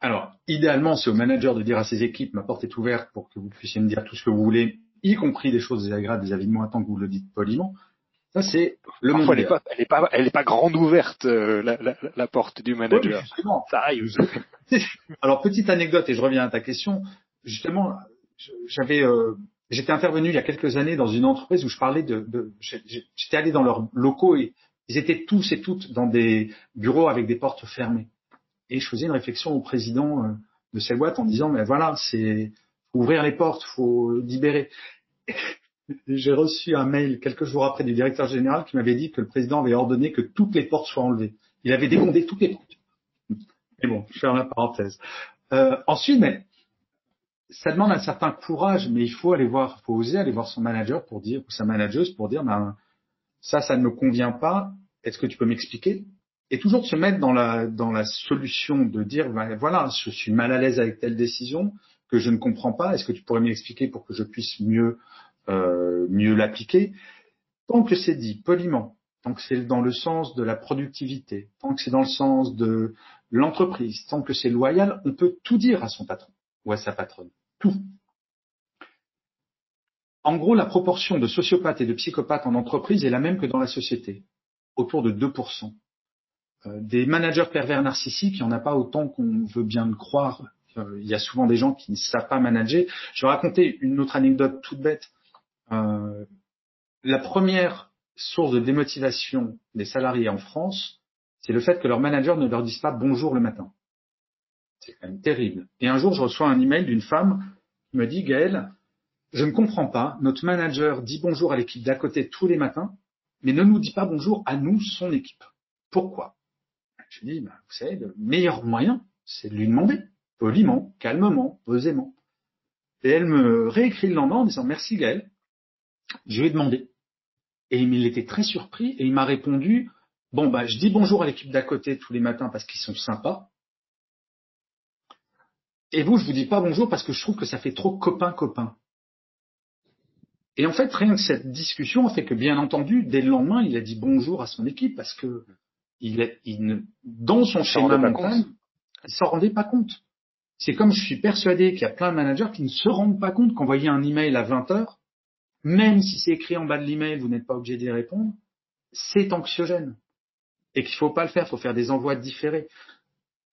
Alors, idéalement, c'est au manager de dire à ses équipes ma porte est ouverte pour que vous puissiez me dire tout ce que vous voulez, y compris des choses désagréables, des avis de moi, tant que vous le dites poliment. Ça, c'est le monde. Elle n'est pas, elle est pas, elle est pas grande ouverte, euh, la, la, la, porte du manager. ça arrive. Alors, petite anecdote, et je reviens à ta question. Justement, j'avais, euh, j'étais intervenu il y a quelques années dans une entreprise où je parlais de, de j'étais allé dans leurs locaux et ils étaient tous et toutes dans des bureaux avec des portes fermées. Et je faisais une réflexion au président euh, de cette boîte en disant, mais voilà, c'est ouvrir les portes, faut libérer j'ai reçu un mail quelques jours après du directeur général qui m'avait dit que le président avait ordonné que toutes les portes soient enlevées. Il avait débondé toutes les portes. Mais bon, je ferme la parenthèse. Euh, ensuite, mais ça demande un certain courage, mais il faut aller voir, il faut oser aller voir son manager pour dire, ou sa manageuse pour dire, ben, ça, ça ne me convient pas. Est-ce que tu peux m'expliquer? Et toujours se mettre dans la dans la solution de dire, ben, voilà, je suis mal à l'aise avec telle décision que je ne comprends pas Est-ce que tu pourrais m'expliquer pour que je puisse mieux euh, mieux l'appliquer Tant que c'est dit poliment, tant que c'est dans le sens de la productivité, tant que c'est dans le sens de l'entreprise, tant que c'est loyal, on peut tout dire à son patron ou à sa patronne. Tout. En gros, la proportion de sociopathes et de psychopathes en entreprise est la même que dans la société, autour de 2%. Euh, des managers pervers narcissiques, il n'y en a pas autant qu'on veut bien le croire. Euh, il y a souvent des gens qui ne savent pas manager. Je vais raconter une autre anecdote toute bête. Euh, la première source de démotivation des salariés en France, c'est le fait que leur manager ne leur dise pas bonjour le matin. C'est quand même terrible. Et un jour, je reçois un email d'une femme qui me dit, Gaël, je ne comprends pas, notre manager dit bonjour à l'équipe d'à côté tous les matins, mais ne nous dit pas bonjour à nous, son équipe. Pourquoi? Je dis, bah, vous savez, le meilleur moyen, c'est de lui demander, poliment, calmement, posément. Et elle me réécrit le lendemain en disant, merci Gaël, je lui ai demandé. Et il était très surpris et il m'a répondu, bon, bah, je dis bonjour à l'équipe d'à côté tous les matins parce qu'ils sont sympas. Et vous, je vous dis pas bonjour parce que je trouve que ça fait trop copain-copain. Et en fait, rien que cette discussion a fait que, bien entendu, dès le lendemain, il a dit bonjour à son équipe parce que il, est, il dans son schéma mental, il s'en rendait pas compte. C'est comme je suis persuadé qu'il y a plein de managers qui ne se rendent pas compte qu'envoyer un email à 20 heures, même si c'est écrit en bas de l'email, vous n'êtes pas obligé d'y répondre, c'est anxiogène. Et qu'il faut pas le faire, il faut faire des envois différés.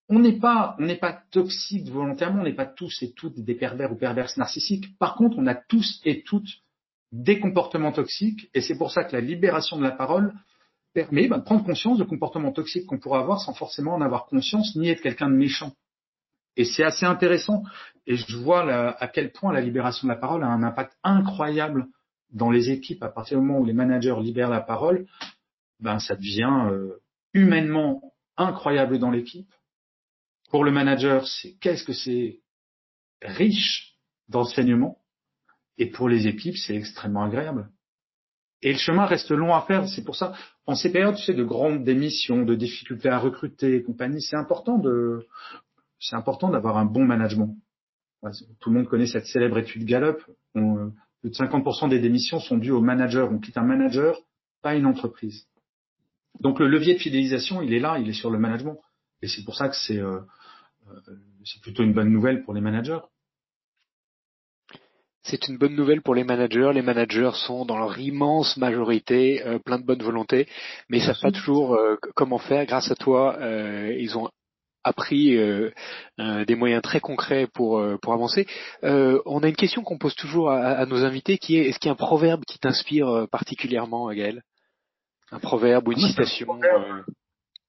On n'est pas, on n'est pas toxique volontairement, on n'est pas tous et toutes des pervers ou perverses narcissiques. Par contre, on a tous et toutes des comportements toxiques, et c'est pour ça que la libération de la parole permet bah, de prendre conscience de comportements toxiques qu'on pourrait avoir sans forcément en avoir conscience ni être quelqu'un de méchant. Et c'est assez intéressant, et je vois à quel point la libération de la parole a un impact incroyable dans les équipes à partir du moment où les managers libèrent la parole, ben ça devient euh, humainement incroyable dans l'équipe. Pour le manager, c'est qu'est-ce que c'est riche d'enseignement et pour les équipes, c'est extrêmement agréable. Et le chemin reste long à faire. C'est pour ça, en ces périodes, tu sais, de grandes démissions, de difficultés à recruter et compagnie, c'est important de, c'est important d'avoir un bon management. Tout le monde connaît cette célèbre étude Gallup. On, plus de 50% des démissions sont dues au manager. On quitte un manager, pas une entreprise. Donc le levier de fidélisation, il est là, il est sur le management. Et c'est pour ça que c'est, euh, euh c'est plutôt une bonne nouvelle pour les managers. C'est une bonne nouvelle pour les managers. Les managers sont dans leur immense majorité euh, plein de bonne volonté, mais ils savent pas toujours euh, comment faire. Grâce à toi, euh, ils ont appris des moyens très concrets pour pour avancer. on a une question qu'on pose toujours à, nos invités, qui est est-ce qu'il y a un proverbe qui t'inspire particulièrement, Gaël? Un proverbe ou une citation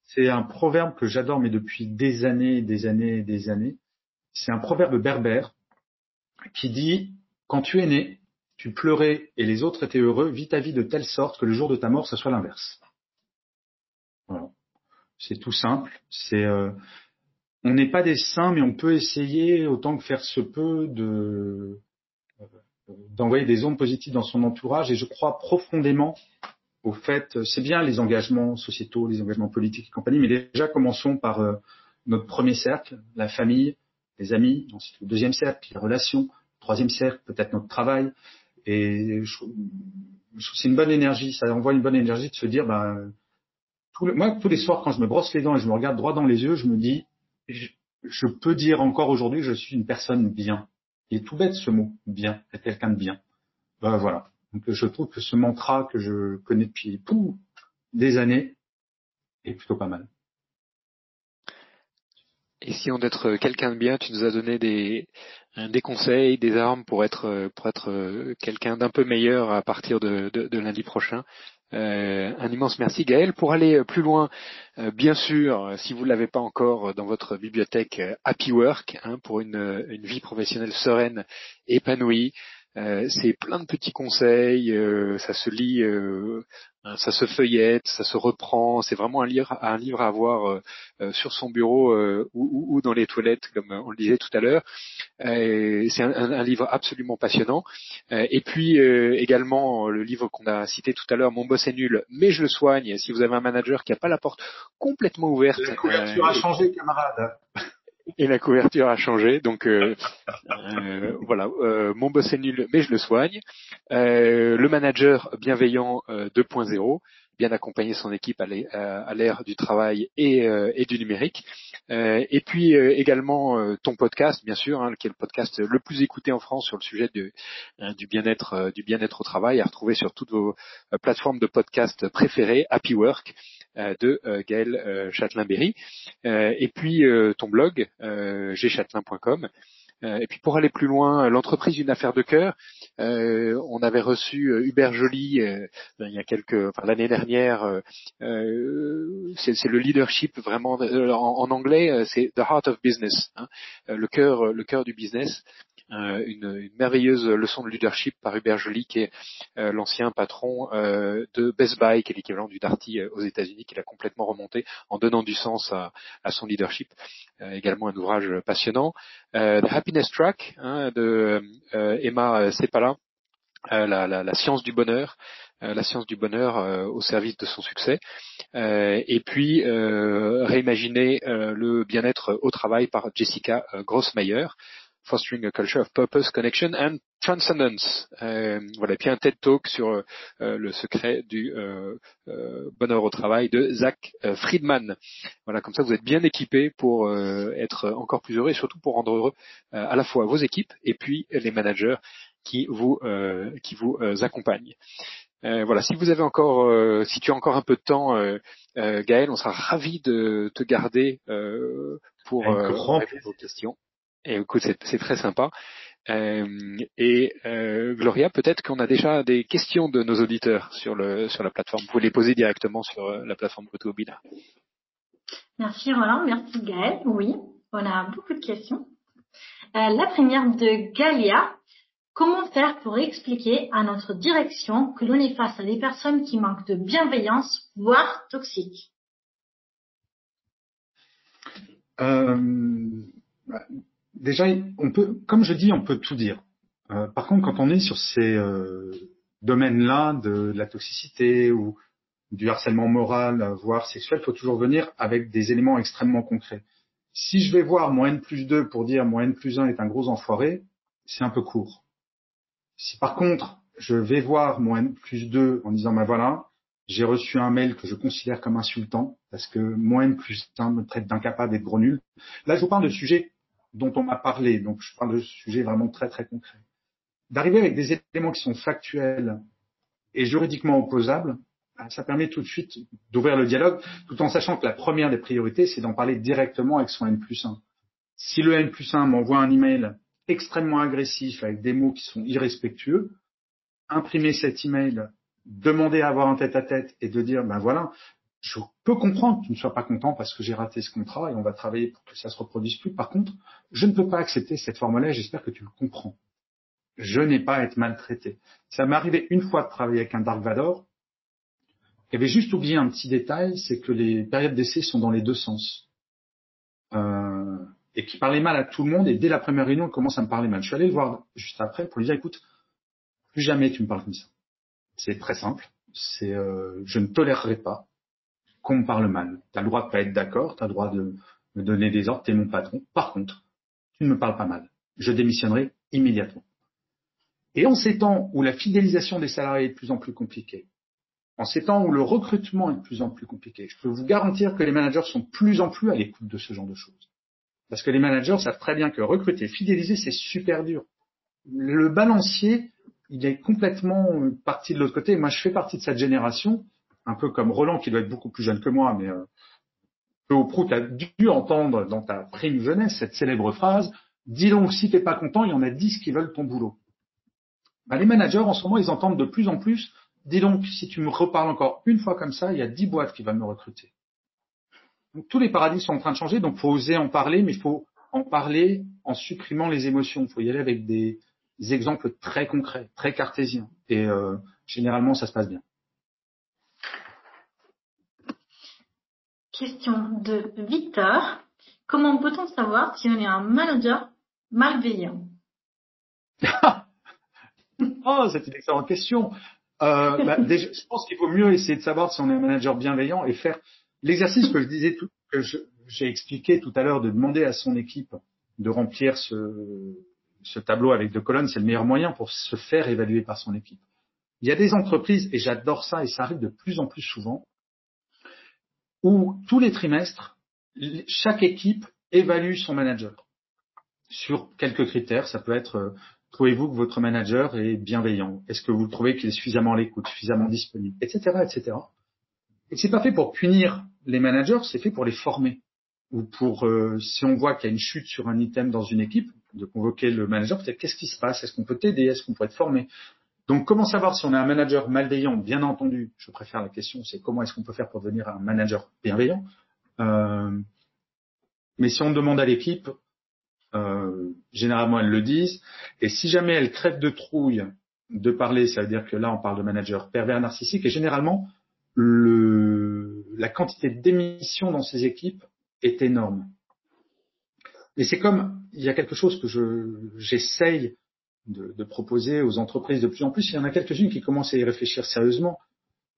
C'est un proverbe que j'adore, mais depuis des années, des années, des années. C'est un proverbe berbère qui dit quand tu es né, tu pleurais et les autres étaient heureux, vis ta vie de telle sorte que le jour de ta mort, ce soit l'inverse. Voilà. C'est tout simple. C'est, euh, on n'est pas des saints, mais on peut essayer autant que faire se peut de euh, d'envoyer des ondes positives dans son entourage. Et je crois profondément au fait, c'est bien les engagements sociétaux, les engagements politiques et compagnie, mais déjà commençons par euh, notre premier cercle, la famille, les amis, ensuite le deuxième cercle, les relations, troisième cercle, peut-être notre travail. Et je, c'est une bonne énergie, ça envoie une bonne énergie de se dire, ben, moi, tous les soirs, quand je me brosse les dents et je me regarde droit dans les yeux, je me dis, je, peux dire encore aujourd'hui que je suis une personne bien. Il est tout bête ce mot, bien, être quelqu'un de bien. Ben, voilà. Donc je trouve que ce mantra que je connais depuis des années est plutôt pas mal. Essayons d'être quelqu'un de bien. Tu nous as donné des, conseils, des armes pour être pour être euh, quelqu'un d'un peu meilleur à partir de, lundi prochain. Euh, un immense merci Gaël. Pour aller plus loin, euh, bien sûr, si vous ne l'avez pas encore dans votre bibliothèque Happy Work, hein, pour une vie professionnelle sereine, épanouie, euh, c'est plein de petits conseils, euh, ça se lit, euh, ça se feuillette, ça se reprend. C'est vraiment un livre, un livre à avoir sur son bureau ou, ou, dans les toilettes, comme on le disait tout à l'heure. c'est un, un, livre absolument passionnant. et puis également le livre qu'on a cité tout à l'heure, Mon boss est nul, mais je le soigne. Si vous avez un manager qui n'a pas la porte complètement ouverte, la couverture a changé, camarade. Et la couverture a changé. Donc euh, euh, voilà, euh, mon boss est nul, mais je le soigne. le manager bienveillant 2.0 bien accompagner son équipe à l'ère du travail et, du numérique. et puis également ton podcast, bien sûr, hein, qui est le podcast le plus écouté en France sur le sujet du bien-être du bien-être au travail, à retrouver sur toutes vos plateformes de podcast préférées, Happy Work. Euh, de euh, Gaël euh, Châtelain-Berry. et puis ton blog, gchatelain.com. et puis pour aller plus loin, l'entreprise une affaire de cœur. on avait reçu Hubert Joly il y a quelques, enfin, l'année dernière. c'est le leadership vraiment en, anglais, c'est the heart of business, hein, le cœur, le cœur du business. Euh, une, une, merveilleuse leçon de leadership par Hubert Joly, qui est euh, l'ancien patron euh, de Best Buy, qui est l'équivalent du Darty aux États-Unis, qu'il a complètement remonté en donnant du sens à, à son leadership. également un ouvrage passionnant. The Happiness Track hein, de Emma Sepala, la, la, la, science du bonheur, la science du bonheur au service de son succès, et puis réimaginer le bien-être au travail par Jessica Grossmeyer, Fostering a Culture of Purpose, Connection and Transcendence. Euh, voilà, et puis un TED Talk sur euh, le secret du euh, bonheur au travail de Zach Friedman. Voilà, comme ça vous êtes bien équipés pour être encore plus heureux et surtout pour rendre heureux à la fois vos équipes et puis les managers qui vous qui vous accompagnent. voilà, si vous avez encore, si tu as encore un peu de temps, Gaël, on sera ravi de te garder pour répondre vos questions. Et écoute, c'est très sympa. Euh, et euh, Gloria, peut-être qu'on a déjà des questions de nos auditeurs sur, le, sur la plateforme. Vous pouvez les poser directement sur euh, la plateforme Webinaire. Merci Roland, merci Gaël. Oui, on a beaucoup de questions. Euh, la première de Galia. Comment faire pour expliquer à notre direction que l'on est face à des personnes qui manquent de bienveillance, voire toxiques? Euh, bah, déjà, on peut, comme je dis, on peut tout dire. Euh, par contre, quand on est sur ces euh, domaines-là de, la toxicité ou du harcèlement moral, voire sexuel, il faut toujours venir avec des éléments extrêmement concrets. Si je vais voir mon N plus 2 pour dire mon N plus 1 est un gros enfoiré, c'est un peu court. Si par contre, je vais voir mon N plus 2 en disant, ben voilà, j'ai reçu un mail que je considère comme insultant, parce que mon N plus 1 me traite d'incapable et de gros nul. Là, je vous parle de sujets dont on m'a parlé. Donc, je parle de sujets vraiment très, très concrets. D'arriver avec des éléments qui sont factuels et juridiquement opposables, ben, ça permet tout de suite d'ouvrir le dialogue, tout en sachant que la première des priorités, c'est d'en parler directement avec son N plus 1. Si le N plus 1 m'envoie un email extrêmement agressif avec des mots qui sont irrespectueux, imprimer cet email, demander à avoir un tête à tête et de dire, ben voilà, je peux comprendre que tu ne sois pas content parce que j'ai raté ce contrat et on va travailler pour que ça se reproduise plus. Par contre, je ne peux pas accepter cette forme-là. J'espère que tu le comprends. Je n'ai pas à être maltraité. Ça m'est arrivé une fois de travailler avec un Dark Vador. Il avait juste oublié un petit détail, c'est que les périodes d'essai sont dans les deux sens. Euh, et qui parlait mal à tout le monde. Et dès la première réunion, il commence à me parler mal. Je suis allé le voir juste après pour lui dire, écoute, plus jamais tu me parles comme ça. C'est très simple. C'est, euh, je ne tolérerai pas qu'on me parle mal. Tu as le droit de pas être d'accord, tu as le droit de me donner des ordres, tu es mon patron. Par contre, tu ne me parles pas mal. Je démissionnerai immédiatement. Et en ces temps où la fidélisation des salariés est de plus en plus compliquée, en ces temps où le recrutement est de plus en plus compliqué, je peux vous garantir que les managers sont de plus en plus à l'écoute de ce genre de choses. Parce que les managers savent très bien que recruter, fidéliser, c'est super dur. Le balancier, il est complètement parti de l'autre côté. Moi, je fais partie de cette génération un peu comme Roland, qui doit être beaucoup plus jeune que moi, mais euh, au Prout a dû entendre dans ta prime jeunesse cette célèbre phrase Dis donc, si t'es pas content, il y en a dix qui veulent ton boulot. Bah, les managers, en ce moment, ils entendent de plus en plus Dis donc, si tu me reparles encore une fois comme ça, il y a dix boîtes qui veulent me recruter. Donc, tous les paradis sont en train de changer, donc il faut oser en parler, mais il faut en parler en supprimant les émotions. Il faut y aller avec des, exemples très concrets, très cartésiens. Et euh, généralement, ça se passe bien. Question de Victor. Comment peut-on savoir si on est un manager malveillant? Oh, c'est une excellente question. Euh, bah, je pense qu'il vaut mieux essayer de savoir si on est un manager bienveillant et faire l'exercice que je disais tout, que j'ai expliqué tout à l'heure de demander à son équipe de remplir ce, ce tableau avec deux colonnes, c'est le meilleur moyen pour se faire évaluer par son équipe. Il y a des entreprises, et j'adore ça, et ça arrive de plus en plus souvent, où tous les trimestres, chaque équipe évalue son manager sur quelques critères. Ça peut être, euh, trouvez-vous que votre manager est bienveillant? Est-ce que vous trouvez qu'il est suffisamment à l'écoute, suffisamment disponible, etc., etc. Et c'est pas fait pour punir les managers, c'est fait pour les former. Ou pour, euh, si on voit qu'il y a une chute sur un item dans une équipe, de convoquer le manager, peut-être qu'est-ce qui se passe? Est-ce qu'on peut t'aider? Est-ce qu'on pourrait être formé Donc, comment savoir si on est un manager malveillant? Bien entendu, je préfère la question, c'est comment est-ce qu'on peut faire pour devenir un manager bienveillant? Euh, Mais si on demande à l'équipe, euh, généralement elles le disent. Et si jamais elles crèvent de trouille de parler, ça veut dire que là on parle de manager pervers narcissique. Et généralement, le, la quantité d'émissions dans ces équipes est énorme. Et c'est comme, il y a quelque chose que j'essaye de, proposer aux entreprises de plus en plus. Il y en a quelques-unes qui commencent à y réfléchir sérieusement.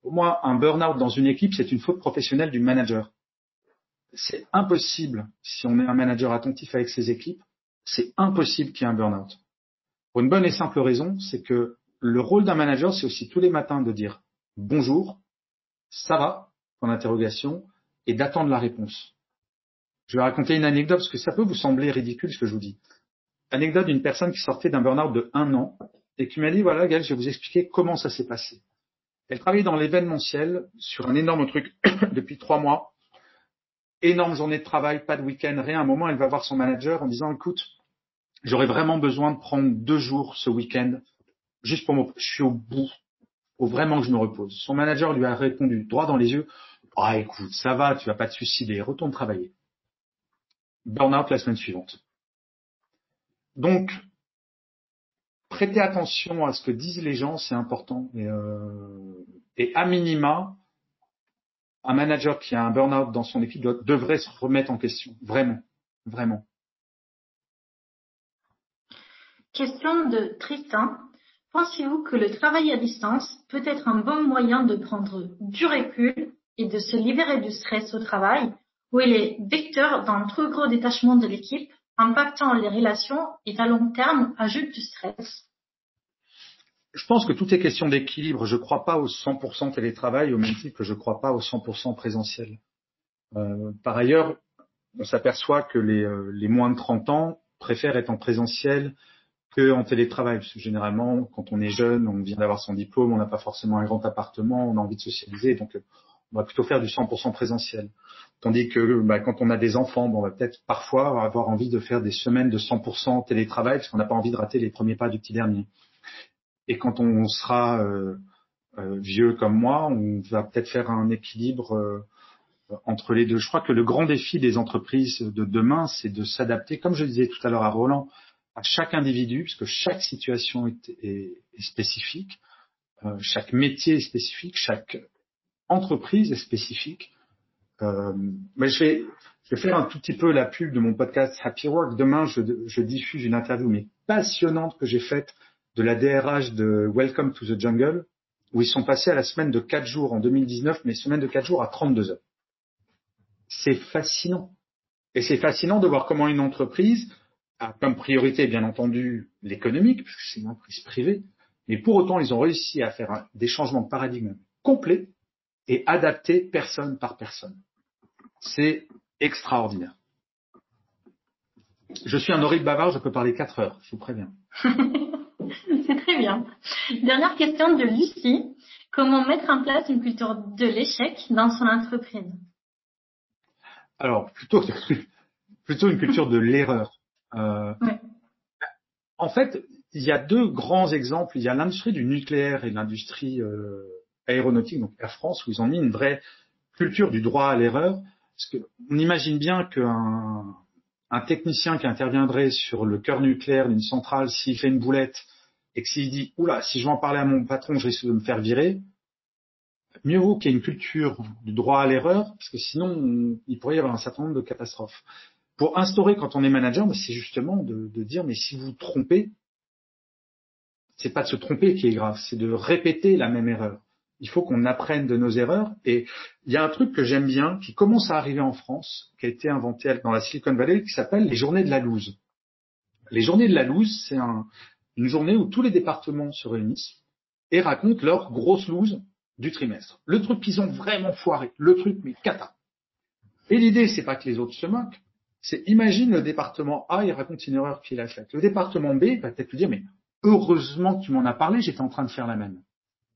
Pour moi, un burn-out dans une équipe, c'est une faute professionnelle du manager. C'est impossible, si on est un manager attentif avec ses équipes, c'est impossible qu'il y ait un burn-out. Pour une bonne et simple raison, c'est que le rôle d'un manager, c'est aussi tous les matins de dire bonjour, ça va, en interrogation, et d'attendre la réponse. Je vais raconter une anecdote parce que ça peut vous sembler ridicule ce que je vous dis. Anecdote d'une personne qui sortait d'un burn-out de un an et qui m'a dit voilà, Gaël, je vais vous expliquer comment ça s'est passé. Elle travaillait dans l'événementiel sur un énorme truc depuis trois mois. Énorme journée de travail, pas de week-end, rien. À un moment, elle va voir son manager en disant écoute, j'aurais vraiment besoin de prendre deux jours ce week-end juste pour me, je suis au bout. Faut vraiment que je me repose. Son manager lui a répondu droit dans les yeux ah écoute, ça va, tu vas pas te suicider, retourne travailler burn-out la semaine suivante. Donc, prêtez attention à ce que disent les gens, c'est important. Et, euh, et, à minima, un manager qui a un burn-out dans son équipe devrait se remettre en question. Vraiment. Vraiment. Question de Tristan. Pensez-vous que le travail à distance peut être un bon moyen de prendre du recul et de se libérer du stress au travail où il est vecteur d'un trop gros détachement de l'équipe, impactant les relations et à long terme ajoute du stress. Je pense que tout est question d'équilibre. Je ne crois pas au 100% télétravail au même titre que je ne crois pas au 100% présentiel. Euh, par ailleurs, on s'aperçoit que les, euh, les, moins de 30 ans préfèrent être en présentiel qu'en télétravail. Parce que généralement, quand on est jeune, on vient d'avoir son diplôme, on n'a pas forcément un grand appartement, on a envie de socialiser. Donc, on va plutôt faire du 100% présentiel. Tandis que bah, quand on a des enfants, bon, on va peut-être parfois avoir envie de faire des semaines de 100% télétravail parce qu'on n'a pas envie de rater les premiers pas du petit dernier. Et quand on sera euh, euh, vieux comme moi, on va peut-être faire un équilibre euh, entre les deux. Je crois que le grand défi des entreprises de demain, c'est de s'adapter, comme je disais tout à l'heure à Roland, à chaque individu, puisque chaque situation est, est, est spécifique, chaque métier est spécifique, chaque entreprise spécifique. Euh, mais je vais, je vais faire un tout petit peu la pub de mon podcast Happy Work. Demain, je, je diffuse une interview mais passionnante que j'ai faite de la DRH de Welcome to the Jungle, où ils sont passés à la semaine de 4 jours en 2019, mais semaine de 4 jours à 32 heures. C'est fascinant. Et c'est fascinant de voir comment une entreprise a comme priorité, bien entendu, l'économique, puisque c'est une entreprise privée, mais pour autant, ils ont réussi à faire des changements de paradigme complets et adapté personne par personne. C'est extraordinaire. Je suis un horrible bavard, je peux parler quatre heures, je vous préviens. C'est très bien. Dernière question de Lucie. Comment mettre en place une culture de l'échec dans son entreprise? Alors, plutôt, plutôt une culture de l'erreur. Euh, En fait, il y a deux grands exemples. Il y a l'industrie du nucléaire et l'industrie euh, aéronautique, donc Air France, où ils ont mis une vraie culture du droit à l'erreur. Parce qu'on imagine bien qu'un un technicien qui interviendrait sur le cœur nucléaire d'une centrale, s'il fait une boulette et que s'il dit oula, si je vais en parler à mon patron, je risque de me faire virer, mieux vaut qu'il y ait une culture du droit à l'erreur, parce que sinon il pourrait y avoir un certain nombre de catastrophes. Pour instaurer quand on est manager, c'est justement de, de, dire mais si vous trompez, c'est pas de se tromper qui est grave, c'est de répéter la même erreur. Il faut qu'on apprenne de nos erreurs. Et il y a un truc que j'aime bien, qui commence à arriver en France, qui a été inventé dans la Silicon Valley, qui s'appelle les journées de la loose. Les journées de la loose, c'est une journée où tous les départements se réunissent et racontent leur grosse loose du trimestre. Le truc qu'ils ont vraiment foiré, le truc mais cata. Et l'idée, c'est pas que les autres se moquent, c'est imagine le département A, il raconte une erreur qu'il a faite. Le département B va peut-être lui dire, mais heureusement que tu m'en as parlé, j'étais en train de faire la même.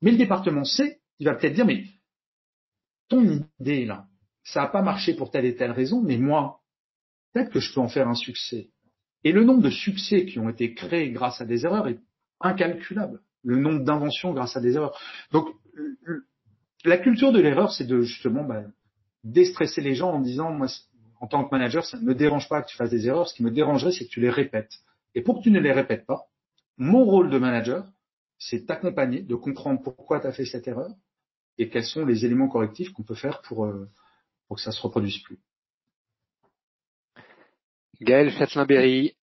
Mais le département C, il va peut-être dire, mais ton idée là, ça n'a pas marché pour telle et telle raison, mais moi, peut-être que je peux en faire un succès. Et le nombre de succès qui ont été créés grâce à des erreurs est incalculable. Le nombre d'inventions grâce à des erreurs. Donc, la culture de l'erreur, c'est de justement bah, déstresser les gens en disant, moi, en tant que manager, ça ne me dérange pas que tu fasses des erreurs. Ce qui me dérangerait, c'est que tu les répètes. Et pour que tu ne les répètes pas, mon rôle de manager, c'est t'accompagner, de comprendre pourquoi tu as fait cette erreur et quels sont les éléments correctifs qu'on peut faire pour, euh, pour que ça se reproduise plus. Gaël Châtelain-Berry,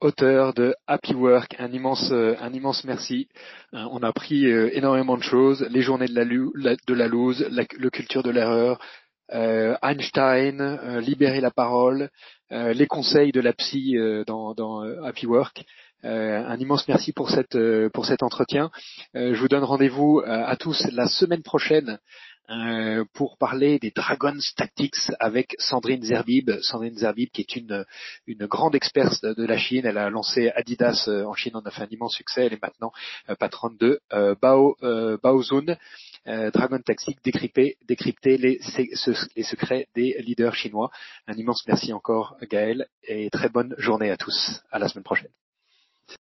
auteur de Happy Work, un immense, euh, un immense merci. Euh, on a appris énormément de choses, les journées de la, de la loose, le culture de l'erreur, Einstein, libérer la parole, les conseils de la psy dans Happy Work. Un immense merci pour cette pour cet entretien. je vous donne rendez-vous à tous la semaine prochaine pour parler des Dragons Tactics avec Sandrine Zerbib. Sandrine Zerbib qui est une, une grande experte de la Chine. Elle a lancé Adidas en Chine, on a fait un immense succès. Elle est maintenant patronne de Bao, Baozun. Euh, Dragon Tactic, décrypter, décrypter les, les secrets des leaders chinois. Un immense merci encore Gaël et très bonne journée à tous. À la semaine prochaine.